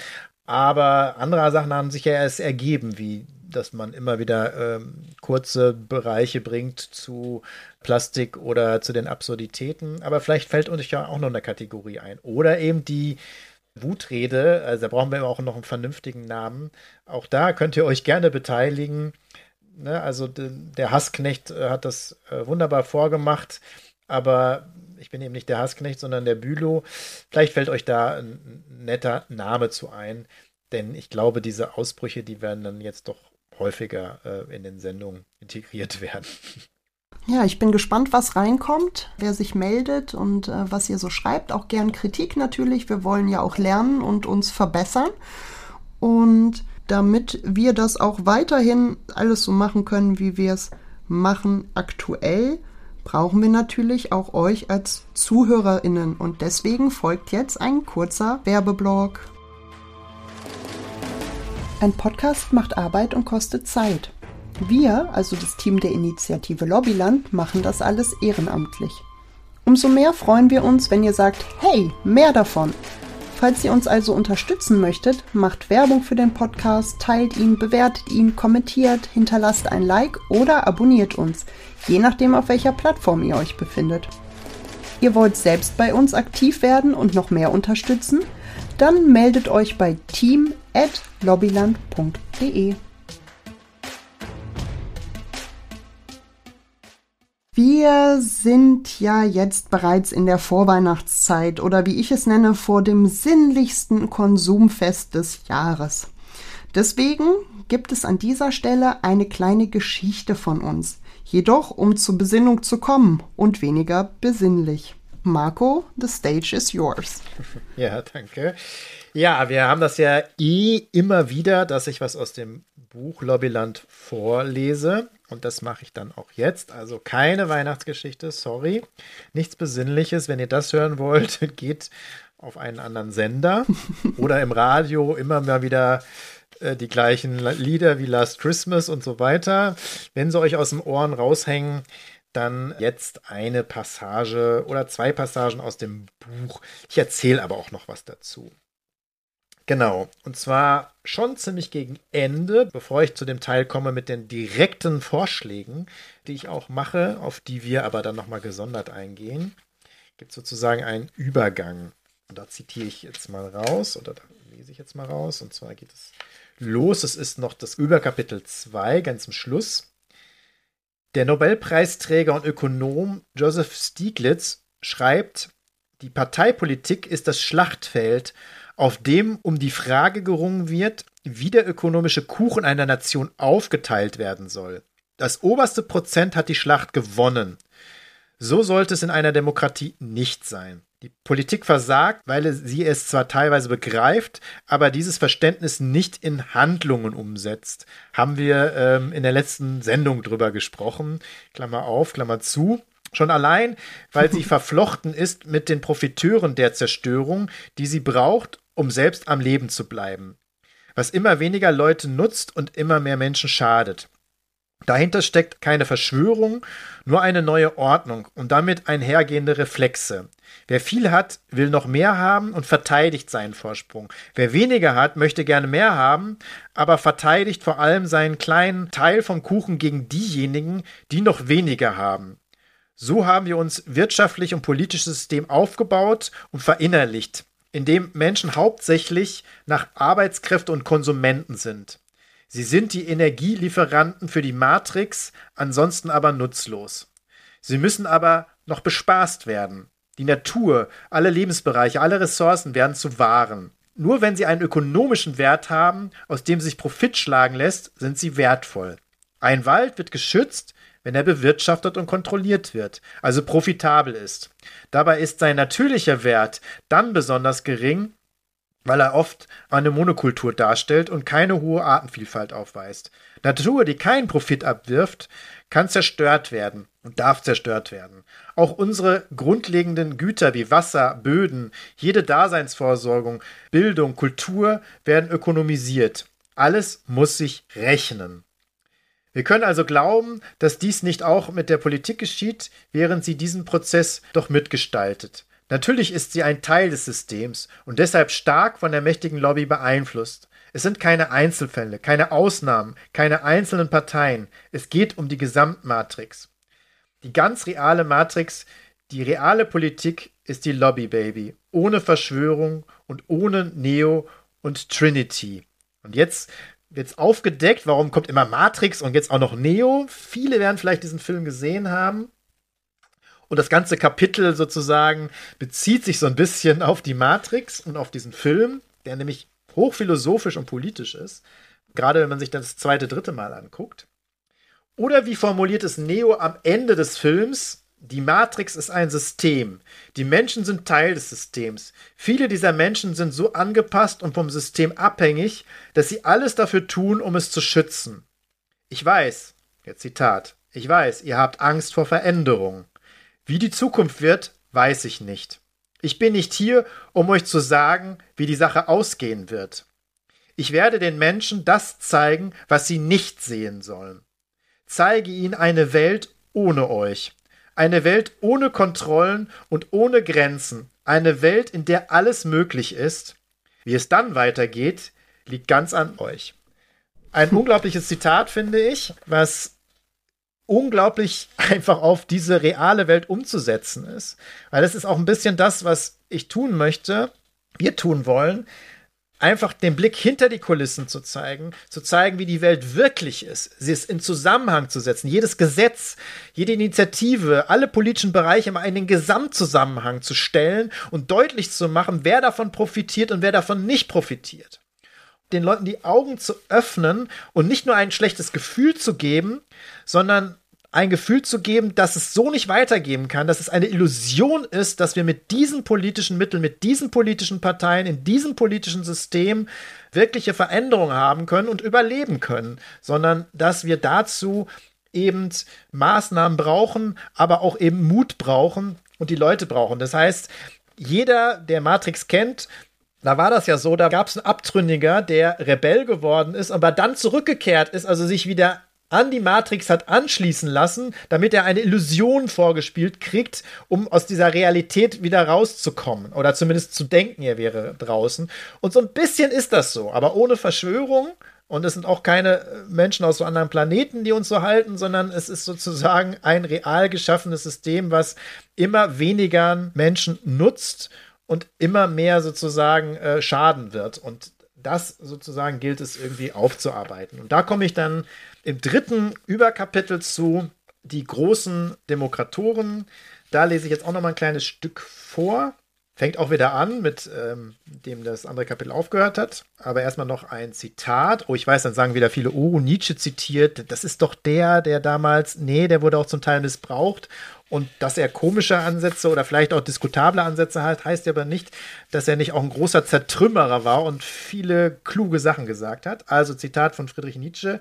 Aber andere Sachen haben sich ja erst ergeben, wie dass man immer wieder ähm, kurze Bereiche bringt zu Plastik oder zu den Absurditäten. Aber vielleicht fällt uns ja auch noch eine Kategorie ein. Oder eben die Wutrede, also da brauchen wir auch noch einen vernünftigen Namen. Auch da könnt ihr euch gerne beteiligen. Ne? Also der Hassknecht äh, hat das äh, wunderbar vorgemacht, aber ich bin eben nicht der Hassknecht, sondern der Bülow. Vielleicht fällt euch da ein netter Name zu ein, denn ich glaube, diese Ausbrüche, die werden dann jetzt doch häufiger äh, in den Sendungen, in integriert werden. Ja, ich bin gespannt, was reinkommt, wer sich meldet und äh, was ihr so schreibt. Auch gern Kritik natürlich. Wir wollen ja auch lernen und uns verbessern. Und damit wir das auch weiterhin alles so machen können, wie wir es machen aktuell, brauchen wir natürlich auch euch als Zuhörerinnen. Und deswegen folgt jetzt ein kurzer Werbeblock. Ein Podcast macht Arbeit und kostet Zeit. Wir, also das Team der Initiative Lobbyland, machen das alles ehrenamtlich. Umso mehr freuen wir uns, wenn ihr sagt, hey, mehr davon. Falls ihr uns also unterstützen möchtet, macht Werbung für den Podcast, teilt ihn, bewertet ihn, kommentiert, hinterlasst ein Like oder abonniert uns, je nachdem auf welcher Plattform ihr euch befindet. Ihr wollt selbst bei uns aktiv werden und noch mehr unterstützen? Dann meldet euch bei team@lobbyland.de. Wir sind ja jetzt bereits in der Vorweihnachtszeit oder wie ich es nenne, vor dem sinnlichsten Konsumfest des Jahres. Deswegen gibt es an dieser Stelle eine kleine Geschichte von uns, jedoch um zur Besinnung zu kommen und weniger besinnlich. Marco, the stage is yours. Ja, danke. Ja, wir haben das ja eh immer wieder, dass ich was aus dem Buch Lobbyland vorlese. Und das mache ich dann auch jetzt. Also keine Weihnachtsgeschichte, sorry. Nichts Besinnliches. Wenn ihr das hören wollt, geht auf einen anderen Sender oder im Radio immer mal wieder äh, die gleichen Lieder wie Last Christmas und so weiter. Wenn sie euch aus den Ohren raushängen, dann jetzt eine Passage oder zwei Passagen aus dem Buch. Ich erzähle aber auch noch was dazu. Genau. Und zwar schon ziemlich gegen Ende, bevor ich zu dem Teil komme mit den direkten Vorschlägen, die ich auch mache, auf die wir aber dann nochmal gesondert eingehen, gibt es sozusagen einen Übergang. Und da zitiere ich jetzt mal raus oder da lese ich jetzt mal raus. Und zwar geht es los. Es ist noch das Überkapitel 2, ganz zum Schluss. Der Nobelpreisträger und Ökonom Joseph Stieglitz schreibt, die Parteipolitik ist das Schlachtfeld, auf dem um die Frage gerungen wird, wie der ökonomische Kuchen einer Nation aufgeteilt werden soll. Das oberste Prozent hat die Schlacht gewonnen. So sollte es in einer Demokratie nicht sein. Die Politik versagt, weil sie es zwar teilweise begreift, aber dieses Verständnis nicht in Handlungen umsetzt. Haben wir ähm, in der letzten Sendung drüber gesprochen. Klammer auf, Klammer zu. Schon allein, weil sie verflochten ist mit den Profiteuren der Zerstörung, die sie braucht, um selbst am Leben zu bleiben. Was immer weniger Leute nutzt und immer mehr Menschen schadet. Dahinter steckt keine Verschwörung, nur eine neue Ordnung und damit einhergehende Reflexe. Wer viel hat, will noch mehr haben und verteidigt seinen Vorsprung. Wer weniger hat, möchte gerne mehr haben, aber verteidigt vor allem seinen kleinen Teil vom Kuchen gegen diejenigen, die noch weniger haben. So haben wir uns wirtschaftlich und politisches System aufgebaut und verinnerlicht in dem Menschen hauptsächlich nach Arbeitskräfte und Konsumenten sind. Sie sind die Energielieferanten für die Matrix, ansonsten aber nutzlos. Sie müssen aber noch bespaßt werden. Die Natur, alle Lebensbereiche, alle Ressourcen werden zu Waren. Nur wenn sie einen ökonomischen Wert haben, aus dem sich Profit schlagen lässt, sind sie wertvoll. Ein Wald wird geschützt, wenn er bewirtschaftet und kontrolliert wird, also profitabel ist. Dabei ist sein natürlicher Wert dann besonders gering, weil er oft eine Monokultur darstellt und keine hohe Artenvielfalt aufweist. Natur, die keinen Profit abwirft, kann zerstört werden und darf zerstört werden. Auch unsere grundlegenden Güter wie Wasser, Böden, jede Daseinsvorsorgung, Bildung, Kultur werden ökonomisiert. Alles muss sich rechnen. Wir können also glauben, dass dies nicht auch mit der Politik geschieht, während sie diesen Prozess doch mitgestaltet. Natürlich ist sie ein Teil des Systems und deshalb stark von der mächtigen Lobby beeinflusst. Es sind keine Einzelfälle, keine Ausnahmen, keine einzelnen Parteien. Es geht um die Gesamtmatrix. Die ganz reale Matrix, die reale Politik ist die Lobby Baby, ohne Verschwörung und ohne Neo und Trinity. Und jetzt jetzt aufgedeckt, warum kommt immer Matrix und jetzt auch noch Neo. Viele werden vielleicht diesen Film gesehen haben. Und das ganze Kapitel sozusagen bezieht sich so ein bisschen auf die Matrix und auf diesen Film, der nämlich hochphilosophisch und politisch ist. Gerade wenn man sich das zweite, dritte Mal anguckt. Oder wie formuliert es Neo am Ende des Films? Die Matrix ist ein System. Die Menschen sind Teil des Systems. Viele dieser Menschen sind so angepasst und vom System abhängig, dass sie alles dafür tun, um es zu schützen. Ich weiß, jetzt Zitat, ich weiß, ihr habt Angst vor Veränderung. Wie die Zukunft wird, weiß ich nicht. Ich bin nicht hier, um euch zu sagen, wie die Sache ausgehen wird. Ich werde den Menschen das zeigen, was sie nicht sehen sollen. Zeige ihnen eine Welt ohne euch. Eine Welt ohne Kontrollen und ohne Grenzen. Eine Welt, in der alles möglich ist. Wie es dann weitergeht, liegt ganz an euch. Ein unglaubliches Zitat, finde ich, was unglaublich einfach auf diese reale Welt umzusetzen ist. Weil das ist auch ein bisschen das, was ich tun möchte, wir tun wollen, einfach den Blick hinter die Kulissen zu zeigen, zu zeigen, wie die Welt wirklich ist, sie ist in Zusammenhang zu setzen, jedes Gesetz, jede Initiative, alle politischen Bereiche mal in den Gesamtzusammenhang zu stellen und deutlich zu machen, wer davon profitiert und wer davon nicht profitiert. Den Leuten die Augen zu öffnen und nicht nur ein schlechtes Gefühl zu geben, sondern ein Gefühl zu geben, dass es so nicht weitergehen kann, dass es eine Illusion ist, dass wir mit diesen politischen Mitteln, mit diesen politischen Parteien, in diesem politischen System wirkliche Veränderungen haben können und überleben können, sondern dass wir dazu eben Maßnahmen brauchen, aber auch eben Mut brauchen und die Leute brauchen. Das heißt, jeder, der Matrix kennt, da war das ja so, da gab es einen Abtrünniger, der Rebell geworden ist, aber dann zurückgekehrt ist, also sich wieder an die Matrix hat anschließen lassen, damit er eine Illusion vorgespielt kriegt, um aus dieser Realität wieder rauszukommen oder zumindest zu denken, er wäre draußen. Und so ein bisschen ist das so, aber ohne Verschwörung. Und es sind auch keine Menschen aus so anderen Planeten, die uns so halten, sondern es ist sozusagen ein real geschaffenes System, was immer weniger Menschen nutzt und immer mehr sozusagen äh, schaden wird. Und das sozusagen gilt es irgendwie aufzuarbeiten. Und da komme ich dann im dritten Überkapitel zu die großen Demokratoren. Da lese ich jetzt auch noch mal ein kleines Stück vor. Fängt auch wieder an, mit ähm, dem das andere Kapitel aufgehört hat. Aber erstmal noch ein Zitat. Oh, ich weiß, dann sagen wieder viele, oh, Nietzsche zitiert. Das ist doch der, der damals, nee, der wurde auch zum Teil missbraucht. Und dass er komische Ansätze oder vielleicht auch diskutable Ansätze hat, heißt ja aber nicht, dass er nicht auch ein großer Zertrümmerer war und viele kluge Sachen gesagt hat. Also Zitat von Friedrich Nietzsche.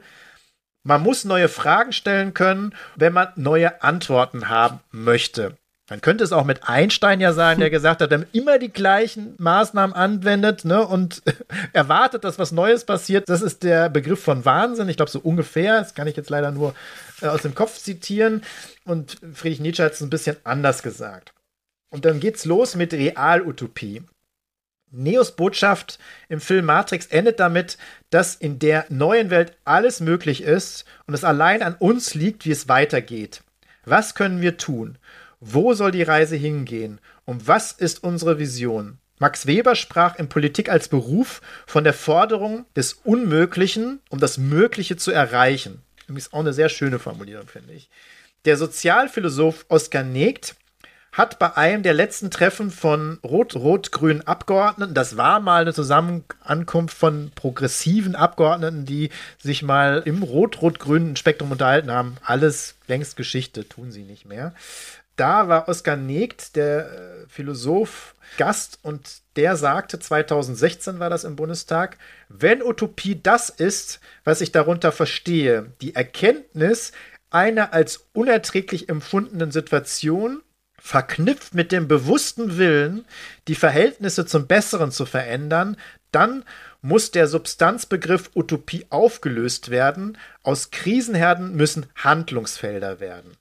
Man muss neue Fragen stellen können, wenn man neue Antworten haben möchte. Man könnte es auch mit Einstein ja sagen, der gesagt hat, der immer die gleichen Maßnahmen anwendet ne, und erwartet, dass was Neues passiert. Das ist der Begriff von Wahnsinn. Ich glaube, so ungefähr. Das kann ich jetzt leider nur äh, aus dem Kopf zitieren. Und Friedrich Nietzsche hat es ein bisschen anders gesagt. Und dann geht's los mit Realutopie. Neos Botschaft im Film Matrix endet damit, dass in der neuen Welt alles möglich ist und es allein an uns liegt, wie es weitergeht. Was können wir tun? Wo soll die Reise hingehen? Und was ist unsere Vision? Max Weber sprach in Politik als Beruf von der Forderung des Unmöglichen, um das Mögliche zu erreichen. Das ist auch eine sehr schöne Formulierung, finde ich. Der Sozialphilosoph Oskar Negt hat bei einem der letzten Treffen von rot-rot-grünen Abgeordneten, das war mal eine Zusammenkunft von progressiven Abgeordneten, die sich mal im rot-rot-grünen Spektrum unterhalten haben. Alles längst Geschichte, tun sie nicht mehr. Da war Oskar Negt, der äh, Philosoph, Gast und der sagte, 2016 war das im Bundestag, wenn Utopie das ist, was ich darunter verstehe, die Erkenntnis einer als unerträglich empfundenen Situation, verknüpft mit dem bewussten Willen, die Verhältnisse zum Besseren zu verändern, dann muss der Substanzbegriff Utopie aufgelöst werden. Aus Krisenherden müssen Handlungsfelder werden.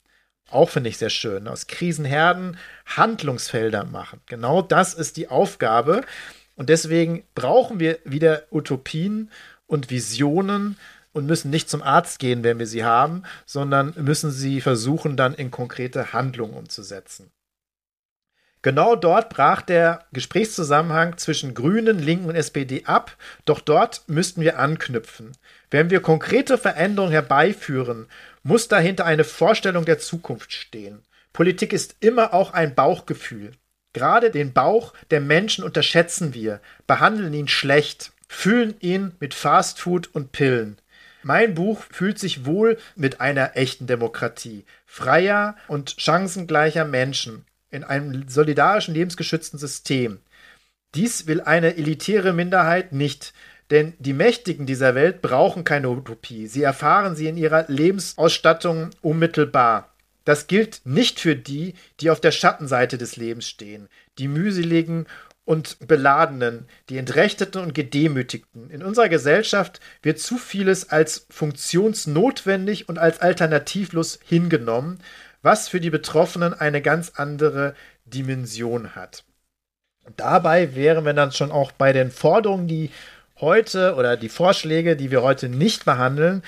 Auch finde ich sehr schön. Aus Krisenherden Handlungsfelder machen. Genau das ist die Aufgabe. Und deswegen brauchen wir wieder Utopien und Visionen, und müssen nicht zum Arzt gehen, wenn wir sie haben, sondern müssen sie versuchen, dann in konkrete Handlungen umzusetzen. Genau dort brach der Gesprächszusammenhang zwischen Grünen, Linken und SPD ab, doch dort müssten wir anknüpfen. Wenn wir konkrete Veränderungen herbeiführen, muss dahinter eine Vorstellung der Zukunft stehen. Politik ist immer auch ein Bauchgefühl. Gerade den Bauch der Menschen unterschätzen wir, behandeln ihn schlecht, füllen ihn mit Fastfood und Pillen. Mein Buch fühlt sich wohl mit einer echten Demokratie, freier und chancengleicher Menschen in einem solidarischen, lebensgeschützten System. Dies will eine elitäre Minderheit nicht, denn die Mächtigen dieser Welt brauchen keine Utopie. Sie erfahren sie in ihrer Lebensausstattung unmittelbar. Das gilt nicht für die, die auf der Schattenseite des Lebens stehen, die mühseligen und Beladenen, die Entrechteten und Gedemütigten. In unserer Gesellschaft wird zu vieles als funktionsnotwendig und als alternativlos hingenommen, was für die Betroffenen eine ganz andere Dimension hat. Dabei wären wir dann schon auch bei den Forderungen, die heute oder die Vorschläge, die wir heute nicht behandeln,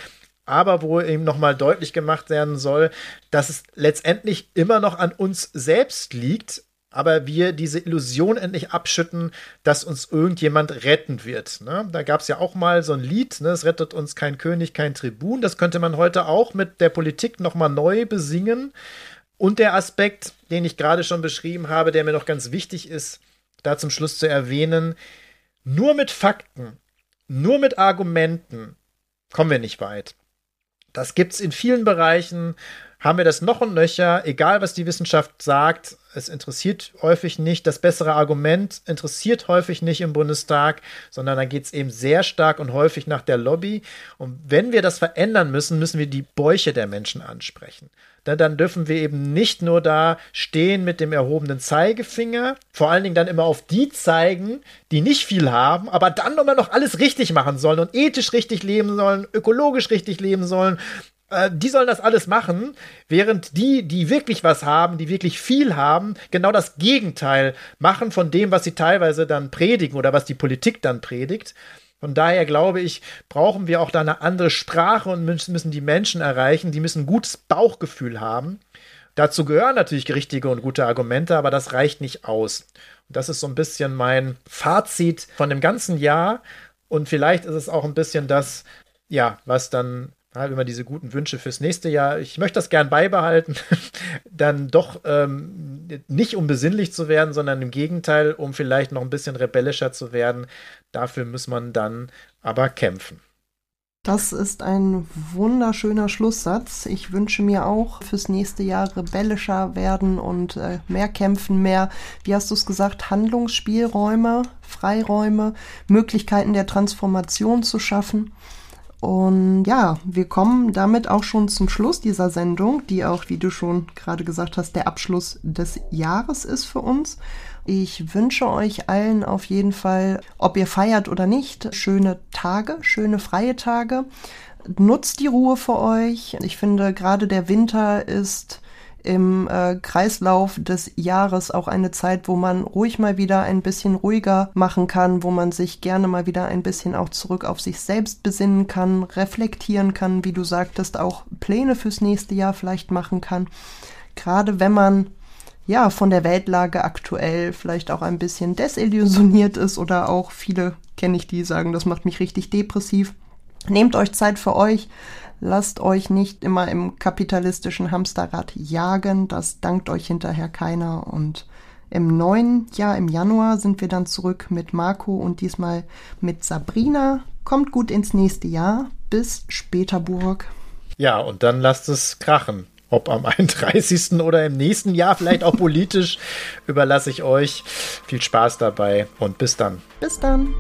aber wo eben nochmal deutlich gemacht werden soll, dass es letztendlich immer noch an uns selbst liegt, aber wir diese Illusion endlich abschütten, dass uns irgendjemand retten wird. Ne? Da gab es ja auch mal so ein Lied, ne? es rettet uns kein König, kein Tribun. Das könnte man heute auch mit der Politik nochmal neu besingen. Und der Aspekt, den ich gerade schon beschrieben habe, der mir noch ganz wichtig ist, da zum Schluss zu erwähnen, nur mit Fakten, nur mit Argumenten kommen wir nicht weit. Das gibt es in vielen Bereichen, haben wir das noch und nöcher, egal was die Wissenschaft sagt, es interessiert häufig nicht, das bessere Argument interessiert häufig nicht im Bundestag, sondern da geht es eben sehr stark und häufig nach der Lobby. Und wenn wir das verändern müssen, müssen wir die Bäuche der Menschen ansprechen. Dann dürfen wir eben nicht nur da stehen mit dem erhobenen Zeigefinger, vor allen Dingen dann immer auf die zeigen, die nicht viel haben, aber dann immer noch alles richtig machen sollen und ethisch richtig leben sollen, ökologisch richtig leben sollen äh, die sollen das alles machen, während die, die wirklich was haben, die wirklich viel haben, genau das Gegenteil machen von dem, was sie teilweise dann predigen oder was die Politik dann predigt. Von daher glaube ich, brauchen wir auch da eine andere Sprache und müssen die Menschen erreichen. Die müssen ein gutes Bauchgefühl haben. Dazu gehören natürlich richtige und gute Argumente, aber das reicht nicht aus. Und das ist so ein bisschen mein Fazit von dem ganzen Jahr. Und vielleicht ist es auch ein bisschen das, ja, was dann wenn man diese guten Wünsche fürs nächste Jahr, ich möchte das gern beibehalten, dann doch ähm, nicht um besinnlich zu werden, sondern im Gegenteil, um vielleicht noch ein bisschen rebellischer zu werden. Dafür muss man dann aber kämpfen. Das ist ein wunderschöner Schlusssatz. Ich wünsche mir auch fürs nächste Jahr rebellischer werden und äh, mehr kämpfen, mehr, wie hast du es gesagt, Handlungsspielräume, Freiräume, Möglichkeiten der Transformation zu schaffen. Und ja, wir kommen damit auch schon zum Schluss dieser Sendung, die auch, wie du schon gerade gesagt hast, der Abschluss des Jahres ist für uns. Ich wünsche euch allen auf jeden Fall, ob ihr feiert oder nicht, schöne Tage, schöne freie Tage. Nutzt die Ruhe für euch. Ich finde, gerade der Winter ist im äh, Kreislauf des Jahres auch eine Zeit, wo man ruhig mal wieder ein bisschen ruhiger machen kann, wo man sich gerne mal wieder ein bisschen auch zurück auf sich selbst besinnen kann, reflektieren kann, wie du sagtest, auch Pläne fürs nächste Jahr vielleicht machen kann. Gerade wenn man ja von der Weltlage aktuell vielleicht auch ein bisschen desillusioniert ist oder auch viele kenne ich, die sagen, das macht mich richtig depressiv. Nehmt euch Zeit für euch, Lasst euch nicht immer im kapitalistischen Hamsterrad jagen, das dankt euch hinterher keiner. Und im neuen Jahr, im Januar, sind wir dann zurück mit Marco und diesmal mit Sabrina. Kommt gut ins nächste Jahr. Bis später, Burg. Ja, und dann lasst es krachen. Ob am 31. oder im nächsten Jahr, vielleicht auch politisch, überlasse ich euch. Viel Spaß dabei und bis dann. Bis dann.